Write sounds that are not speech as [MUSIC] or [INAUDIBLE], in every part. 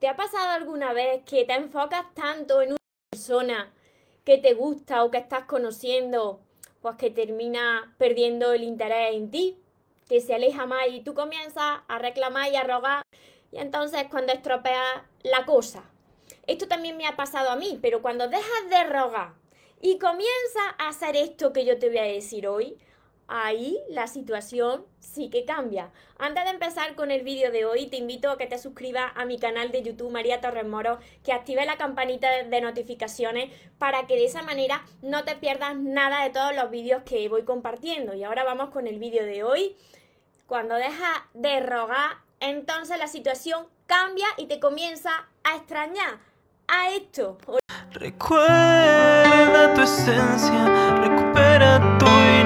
¿Te ha pasado alguna vez que te enfocas tanto en una persona que te gusta o que estás conociendo, pues que termina perdiendo el interés en ti, que se aleja más y tú comienzas a reclamar y a rogar y entonces cuando estropeas la cosa. Esto también me ha pasado a mí, pero cuando dejas de rogar y comienzas a hacer esto que yo te voy a decir hoy, ahí la situación sí que cambia. Antes de empezar con el vídeo de hoy, te invito a que te suscribas a mi canal de YouTube María Torres Moro, que active la campanita de notificaciones para que de esa manera no te pierdas nada de todos los vídeos que voy compartiendo. Y ahora vamos con el vídeo de hoy. Cuando dejas de rogar, entonces la situación cambia y te comienza a extrañar a esto. Recuerda tu esencia, recupera tu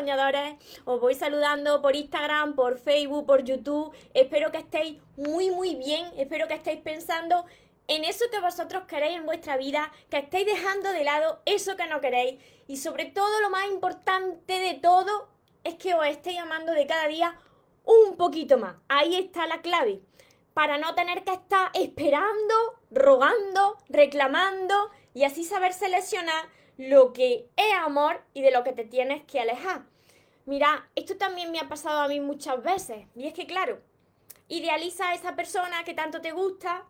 Soñadores, os voy saludando por Instagram, por Facebook, por YouTube. Espero que estéis muy muy bien, espero que estéis pensando en eso que vosotros queréis en vuestra vida, que estéis dejando de lado eso que no queréis y sobre todo lo más importante de todo es que os estéis amando de cada día un poquito más. Ahí está la clave. Para no tener que estar esperando, rogando, reclamando y así saber seleccionar lo que es amor y de lo que te tienes que alejar. Mira, esto también me ha pasado a mí muchas veces. Y es que, claro, idealiza a esa persona que tanto te gusta,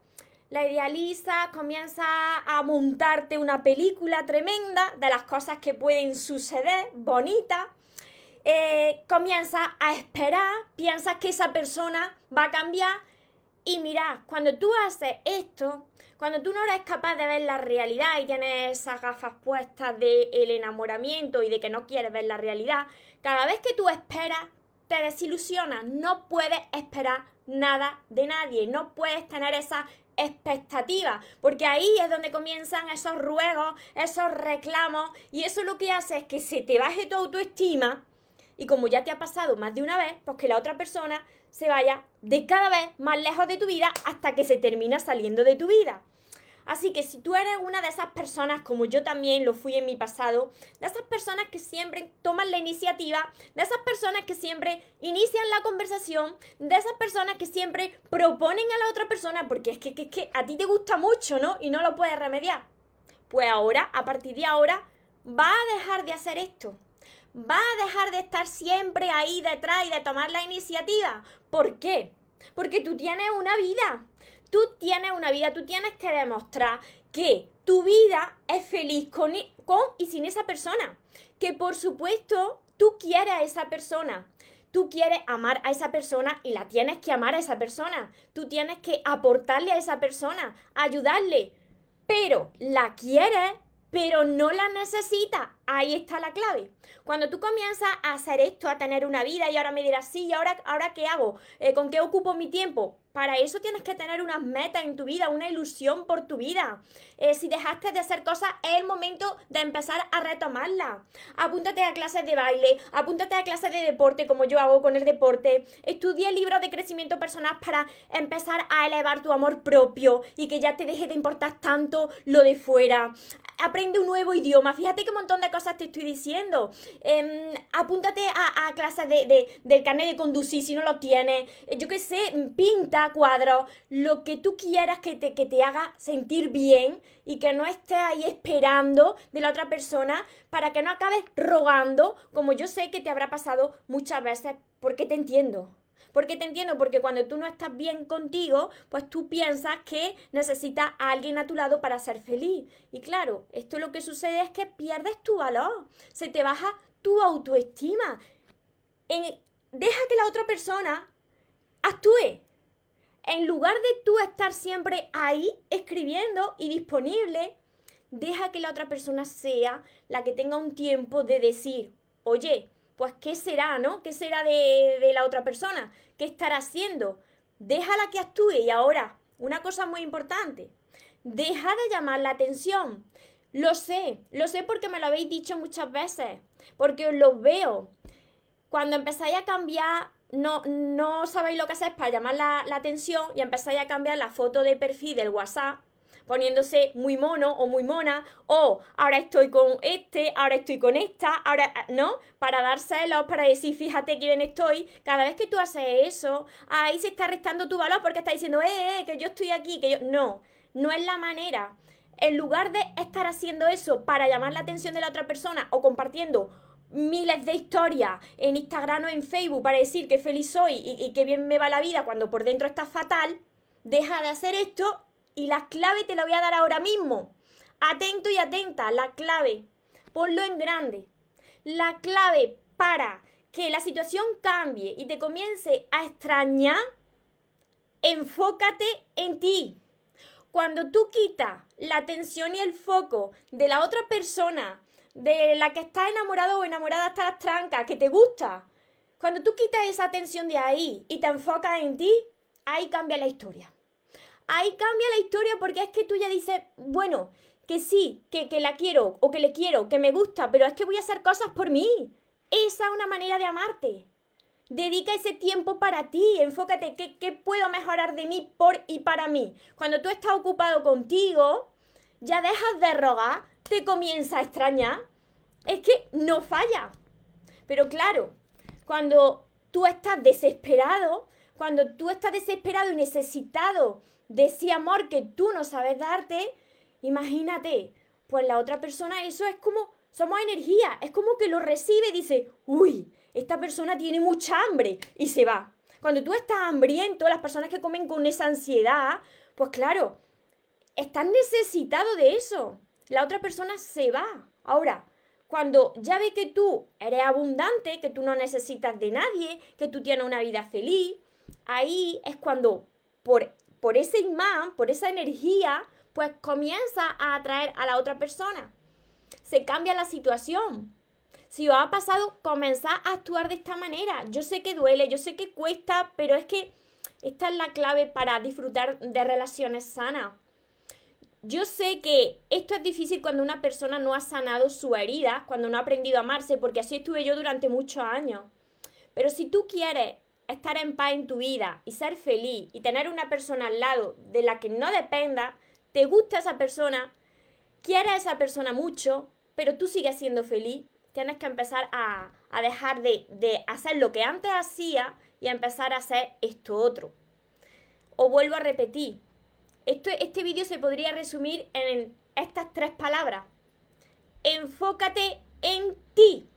la idealiza, comienza a montarte una película tremenda de las cosas que pueden suceder, bonitas. Eh, comienza a esperar, piensas que esa persona va a cambiar y mira, cuando tú haces esto, cuando tú no eres capaz de ver la realidad y tienes esas gafas puestas del enamoramiento y de que no quieres ver la realidad, cada vez que tú esperas, te desilusionas. No puedes esperar nada de nadie. No puedes tener esa expectativa, porque ahí es donde comienzan esos ruegos, esos reclamos, y eso lo que hace es que se te baje tu autoestima, y como ya te ha pasado más de una vez, pues que la otra persona se vaya de cada vez más lejos de tu vida hasta que se termina saliendo de tu vida. Así que si tú eres una de esas personas, como yo también lo fui en mi pasado, de esas personas que siempre toman la iniciativa, de esas personas que siempre inician la conversación, de esas personas que siempre proponen a la otra persona, porque es que, que, a ti te gusta mucho, ¿no? Y no lo puedes remediar. Pues ahora, a partir de ahora, va a dejar de hacer esto. Va a dejar de estar siempre ahí detrás y de tomar la iniciativa. ¿Por qué? Porque tú tienes una vida. Tú tienes una vida, tú tienes que demostrar que tu vida es feliz con, con y sin esa persona. Que por supuesto tú quieres a esa persona. Tú quieres amar a esa persona y la tienes que amar a esa persona. Tú tienes que aportarle a esa persona, ayudarle. Pero la quieres, pero no la necesitas. Ahí está la clave. Cuando tú comienzas a hacer esto, a tener una vida y ahora me dirás, sí, ¿y ahora, ahora qué hago? Eh, ¿Con qué ocupo mi tiempo? Para eso tienes que tener unas metas en tu vida, una ilusión por tu vida. Eh, si dejaste de hacer cosas, es el momento de empezar a retomarla. Apúntate a clases de baile, apúntate a clases de deporte, como yo hago con el deporte. Estudia libros de crecimiento personal para empezar a elevar tu amor propio y que ya te deje de importar tanto lo de fuera. Aprende un nuevo idioma. Fíjate qué montón de cosas te estoy diciendo. Em, apúntate a, clases de, del carnet de conducir si no lo tienes. Yo qué sé, pinta cuadro lo que tú quieras que te, que te haga sentir bien y que no estés ahí esperando de la otra persona para que no acabes rogando, como yo sé que te habrá pasado muchas veces, porque te entiendo. Porque te entiendo, porque cuando tú no estás bien contigo, pues tú piensas que necesitas a alguien a tu lado para ser feliz. Y claro, esto lo que sucede es que pierdes tu valor, se te baja tu autoestima. Deja que la otra persona actúe, en lugar de tú estar siempre ahí escribiendo y disponible, deja que la otra persona sea la que tenga un tiempo de decir, oye, pues ¿qué será, no? ¿Qué será de, de la otra persona? ¿Qué estará haciendo? Déjala que actúe y ahora, una cosa muy importante, deja de llamar la atención. Lo sé, lo sé porque me lo habéis dicho muchas veces, porque os lo veo. Cuando empezáis a cambiar, no, no sabéis lo que hacer para llamar la, la atención y empezáis a cambiar la foto de perfil del WhatsApp poniéndose muy mono o muy mona, o ahora estoy con este, ahora estoy con esta, ahora, ¿no? Para dar celos, para decir, fíjate quién estoy. Cada vez que tú haces eso, ahí se está restando tu valor porque está diciendo, eh, eh, que yo estoy aquí, que yo. No, no es la manera. En lugar de estar haciendo eso para llamar la atención de la otra persona o compartiendo miles de historias en Instagram o en Facebook para decir que feliz soy y, y que bien me va la vida cuando por dentro está fatal, deja de hacer esto y la clave te la voy a dar ahora mismo. Atento y atenta, la clave. Ponlo en grande. La clave para que la situación cambie y te comience a extrañar, enfócate en ti. Cuando tú quitas la atención y el foco de la otra persona, de la que está enamorado o enamorada hasta las trancas, que te gusta, cuando tú quitas esa atención de ahí y te enfocas en ti, ahí cambia la historia ahí cambia la historia porque es que tú ya dices, bueno, que sí, que, la quiero o que le quiero, que me gusta, pero es que voy a hacer cosas por mí. Esa es una manera de amarte. Dedica ese tiempo para ti, enfócate, ¿qué, ¿qué, puedo mejorar de mí por y para mí? Cuando tú estás ocupado contigo, ya dejas de rogar, te comienza a extrañar. Es que no falla. Pero claro, cuando tú estás desesperado, cuando tú estás desesperado y necesitado de ese amor que tú no sabes darte, imagínate, pues la otra persona, eso es como, somos energía, es como que lo recibe y dice, uy, esta persona tiene mucha hambre y se va. Cuando tú estás hambriento, las personas que comen con esa ansiedad, pues claro, están necesitados de eso. La otra persona se va. Ahora, cuando ya ve que tú eres abundante, que tú no necesitas de nadie, que tú tienes una vida feliz, ahí es cuando por por ese imán, por esa energía, pues comienza a atraer a la otra persona. Se cambia la situación. Si os ha pasado, comenzad a actuar de esta manera. Yo sé que duele, yo sé que cuesta, pero es que esta es la clave para disfrutar de relaciones sanas. Yo sé que esto es difícil cuando una persona no ha sanado su herida, cuando no ha aprendido a amarse, porque así estuve yo durante muchos años. Pero si tú quieres estar en paz en tu vida y ser feliz y tener una persona al lado de la que no dependa, te gusta esa persona, quieres a esa persona mucho, pero tú sigues siendo feliz, tienes que empezar a, dejar de, de, hacer lo que antes hacía y a empezar a hacer esto otro. O vuelvo a repetir, esto, este vídeo se podría resumir en estas tres palabras. Enfócate en ti.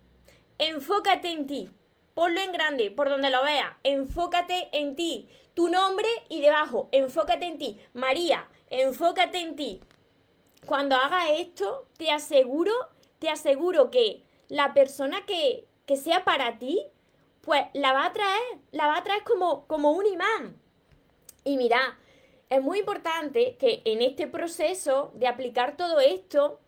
Enfócate en ti. Ponlo en grande, por donde lo vea. Enfócate en ti. Tu nombre y debajo, enfócate en ti. María, enfócate en ti. Cuando hagas esto, te aseguro, te aseguro que la persona que, que sea para ti, pues la va a traer, la va a traer como, como un imán. Y mira, es muy importante que en este proceso de aplicar todo esto,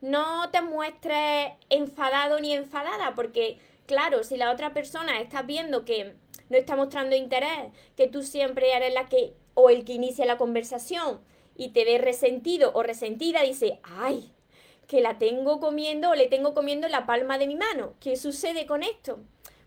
no te muestres enfadado ni enfadada, porque claro, si la otra persona está viendo que no está mostrando interés, que tú siempre eres la que o el que inicia la conversación y te ve resentido o resentida, dice, ay, que la tengo comiendo o le tengo comiendo la palma de mi mano. ¿Qué sucede con esto?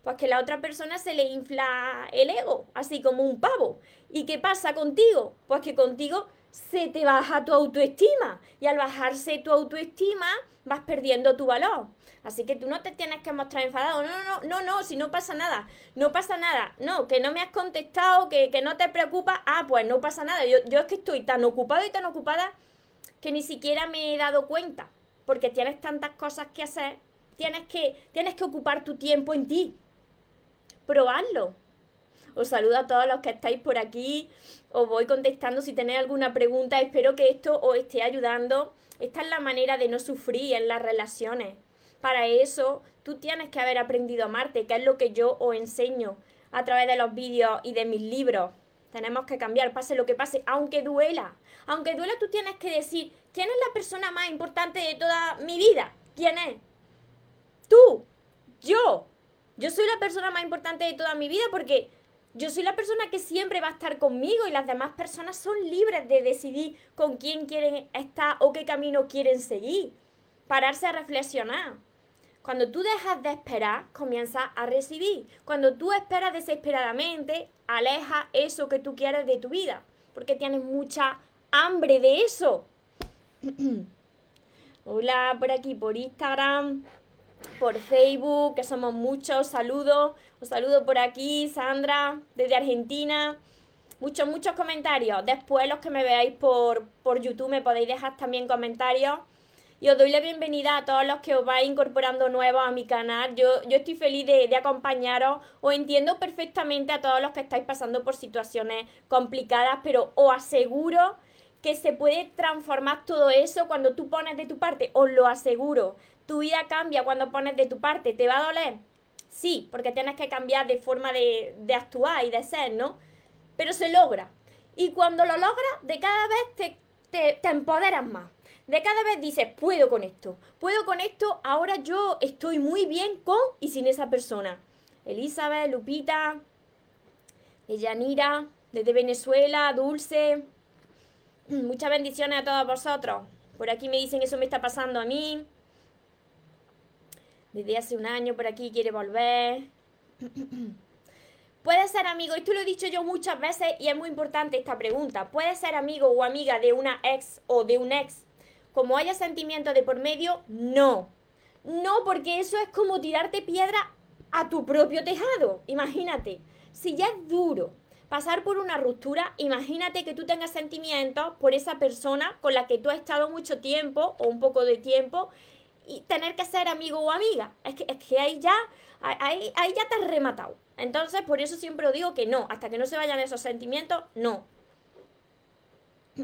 Pues que la otra persona se le infla el ego, así como un pavo. ¿Y qué pasa contigo? Pues que contigo se te baja tu autoestima y al bajarse tu autoestima vas perdiendo tu valor. Así que tú no te tienes que mostrar enfadado. No, no, no, no, no, si no pasa nada. No pasa nada. No, que no me has contestado, que, no te preocupa. Ah, pues no pasa nada. Yo, yo es que estoy tan ocupado y tan ocupada que ni siquiera me he dado cuenta. Porque tienes tantas cosas que hacer. Tienes que, tienes que ocupar tu tiempo en ti. Probarlo. Os saludo a todos los que estáis por aquí. Os voy contestando si tenéis alguna pregunta. Espero que esto os esté ayudando. Esta es la manera de no sufrir en las relaciones. Para eso tú tienes que haber aprendido a amarte, que es lo que yo os enseño a través de los vídeos y de mis libros. Tenemos que cambiar, pase lo que pase, aunque duela. Aunque duela, tú tienes que decir, ¿quién es la persona más importante de toda mi vida? ¿Quién es? Tú, yo. Yo soy la persona más importante de toda mi vida porque yo soy la persona que siempre va a estar conmigo y las demás personas son libres de decidir con quién quieren estar o qué camino quieren seguir. pararse a reflexionar. Cuando tú dejas de esperar, comienzas a recibir. Cuando tú esperas desesperadamente, aleja eso que tú quieres de tu vida, porque tienes mucha hambre de eso. [CLEARS THROAT] Hola, por aquí, por Instagram, por Facebook, que somos muchos. Saludos. Os saludo por aquí, Sandra, desde Argentina. Muchos, muchos comentarios. Después los que me veáis por, por YouTube me podéis dejar también comentarios. Y os doy la bienvenida a todos los que os vais incorporando nuevos a mi canal. Yo, yo estoy feliz de, de acompañaros. Os entiendo perfectamente a todos los que estáis pasando por situaciones complicadas, pero os aseguro que se puede transformar todo eso cuando tú pones de tu parte. Os lo aseguro. Tu vida cambia cuando pones de tu parte. ¿Te va a doler? Sí, porque tienes que cambiar de forma de, de actuar y de ser, ¿no? Pero se logra. Y cuando lo logras, de cada vez te, te, te empoderas más de cada vez dices, puedo con esto, puedo con esto, ahora yo estoy muy bien con y sin esa persona. Elizabeth, Lupita, Yanira, desde Venezuela, Dulce. [CLEARS THROAT] Muchas bendiciones a todos vosotros. Por aquí me dicen eso me está pasando a mí. Desde hace un año por aquí quiere volver. [CLEARS THROAT] Puede ser amigo, esto lo he dicho yo muchas veces y es muy importante esta pregunta. ¿Puede ser amigo o amiga de una ex o de un ex como haya sentimiento de por medio, no. No, porque eso es como tirarte piedra a tu propio tejado. Imagínate, si ya es duro pasar por una ruptura, imagínate que tú tengas sentimientos por esa persona con la que tú has estado mucho tiempo o un poco de tiempo y tener que ser amigo o amiga. Es que, es que ahí, ya, ahí, ahí ya te has rematado. Entonces, por eso siempre digo que no, hasta que no se vayan esos sentimientos, no. [CLEARS THROAT]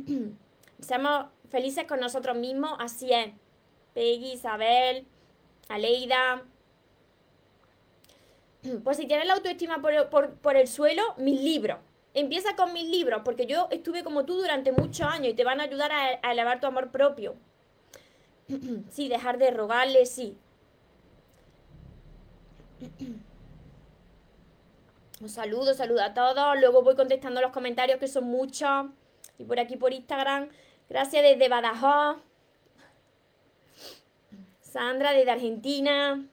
Seamos felices con nosotros mismos, así es. Peggy, Isabel, Aleida. [CLEARS THROAT] Pues si tienes la autoestima por, el suelo, mis libros. Empieza con mis libros, porque yo estuve como tú durante muchos años y te van a ayudar a, a elevar tu amor propio. [CLEARS THROAT] sí, dejar de rogarle, sí. [CLEARS THROAT] Un saludo, saludo a todos. Luego voy contestando los comentarios que son muchos. Y por aquí por Instagram Gracias desde Badajoz. Sandra desde Argentina.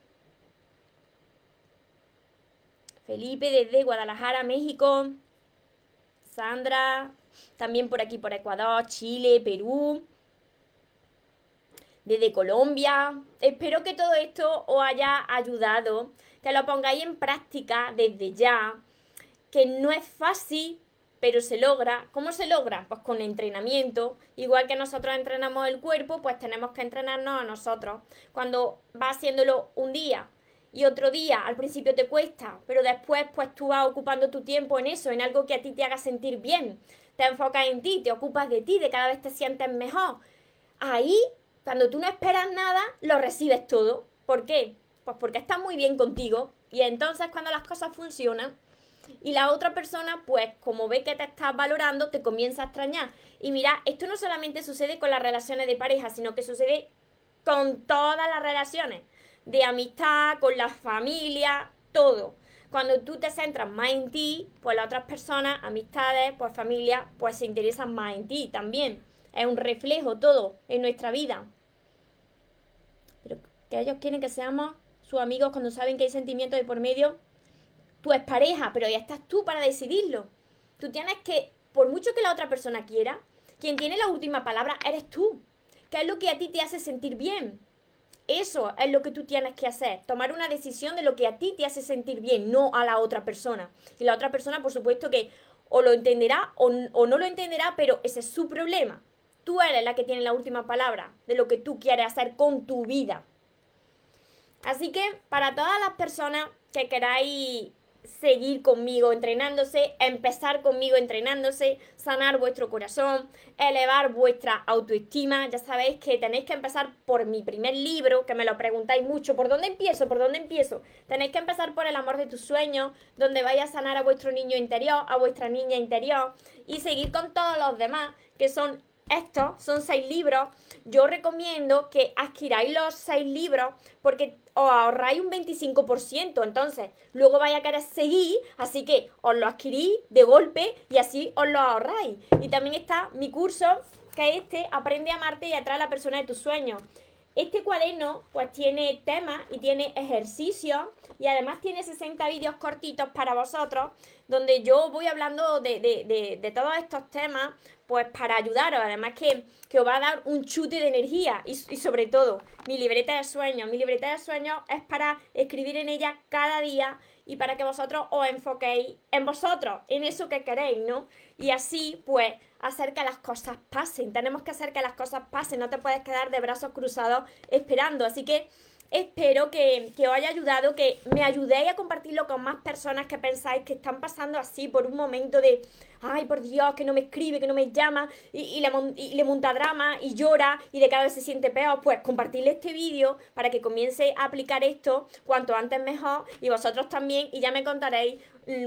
Felipe desde Guadalajara, México. Sandra, también por aquí por Ecuador, Chile, Perú. Desde Colombia. Espero que todo esto os haya ayudado, que lo pongáis en práctica desde ya, que no es fácil, pero se logra. ¿Cómo se logra? Pues con entrenamiento. Igual que nosotros entrenamos el cuerpo, pues tenemos que entrenarnos a nosotros. Cuando vas haciéndolo un día y otro día, al principio te cuesta, pero después pues tú vas ocupando tu tiempo en eso, en algo que a ti te haga sentir bien. Te enfocas en ti, te ocupas de ti, de cada vez te sientes mejor. Ahí, cuando tú no esperas nada, lo recibes todo. ¿Por qué? Pues porque estás muy bien contigo y entonces cuando las cosas funcionan, y la otra persona, pues como ve que te estás valorando, te comienza a extrañar. Y mira, esto no solamente sucede con las relaciones de pareja, sino que sucede con todas las relaciones, de amistad, con la familia, todo. Cuando tú te centras más en ti, pues las otras personas, amistades, pues familia, pues se interesan más en ti también. Es un reflejo todo en nuestra vida. Que ellos quieren que seamos sus amigos cuando saben que hay sentimientos de por medio, tu pareja, pero ya estás tú para decidirlo. Tú tienes que, por mucho que la otra persona quiera, quien tiene la última palabra eres tú. ¿Qué es lo que a ti te hace sentir bien? Eso es lo que tú tienes que hacer, tomar una decisión de lo que a ti te hace sentir bien, no a la otra persona. Y la otra persona, por supuesto que o lo entenderá o, o no lo entenderá, pero ese es su problema. Tú eres la que tiene la última palabra de lo que tú quieres hacer con tu vida. Así que para todas las personas que queráis seguir conmigo entrenándose, empezar conmigo entrenándose, sanar vuestro corazón, elevar vuestra autoestima. Ya sabéis que tenéis que empezar por mi primer libro, que me lo preguntáis mucho, ¿por dónde empiezo? ¿Por dónde empiezo? Tenéis que empezar por el amor de tus sueños, donde vais a sanar a vuestro niño interior, a vuestra niña interior y seguir con todos los demás, que son estos son seis libros. Yo recomiendo que adquiráis los seis libros porque os ahorráis un 25%. Entonces, luego vais a querer seguir, así que os lo adquirís de golpe y así os lo ahorráis. Y también está mi curso, que es este, Aprende a amarte y atrae a la persona de tus sueños. Este cuaderno pues tiene temas y tiene ejercicios y además tiene 60 vídeos cortitos para vosotros donde yo voy hablando de, de, de, todos estos temas pues para ayudaros. Además que, que, os va a dar un chute de energía y, y sobre todo mi libreta de sueños. Mi libreta de sueños es para escribir en ella cada día y para que vosotros os enfoquéis en vosotros, en eso que queréis, ¿no? Y así, pues, hacer que las cosas pasen. Tenemos que hacer que las cosas pasen, no te puedes quedar de brazos cruzados esperando. Así que espero que, os haya ayudado, que me ayudéis a compartirlo con más personas que pensáis que están pasando así por un momento de, ay, por Dios, que no me escribe, que no me llama, y, le, y le, monta drama y llora y de cada vez se siente peor, pues compartirle este vídeo para que comience a aplicar esto cuanto antes mejor y vosotros también y ya me contaréis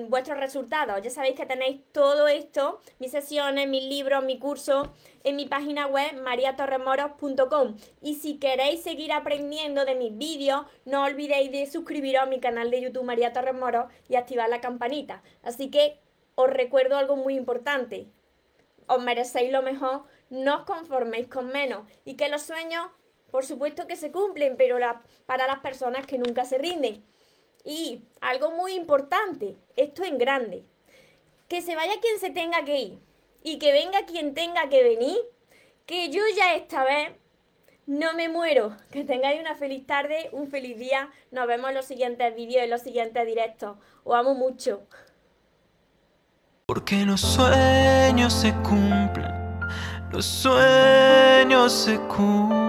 vuestros resultados. Ya sabéis que tenéis todo esto, mis sesiones, mis libros, mi curso, en mi página web mariatorremoros.com. Y si queréis seguir aprendiendo de mis vídeos, no olvidéis de suscribiros a mi canal de YouTube María Torres Moros y activar la campanita. Así que os recuerdo algo muy importante. Os merecéis lo mejor, no os conforméis con menos. Y que los sueños, por supuesto que se cumplen, pero para las personas que nunca se rinden. Y algo muy importante, esto en grande, que se vaya quien se tenga que ir y que venga quien tenga que venir, que yo ya esta vez no me muero. Que tengáis una feliz tarde, un feliz día. Nos vemos en los siguientes vídeos, en los siguientes directos. Os amo mucho. Porque los sueños se cumplen, los sueños se cumplen.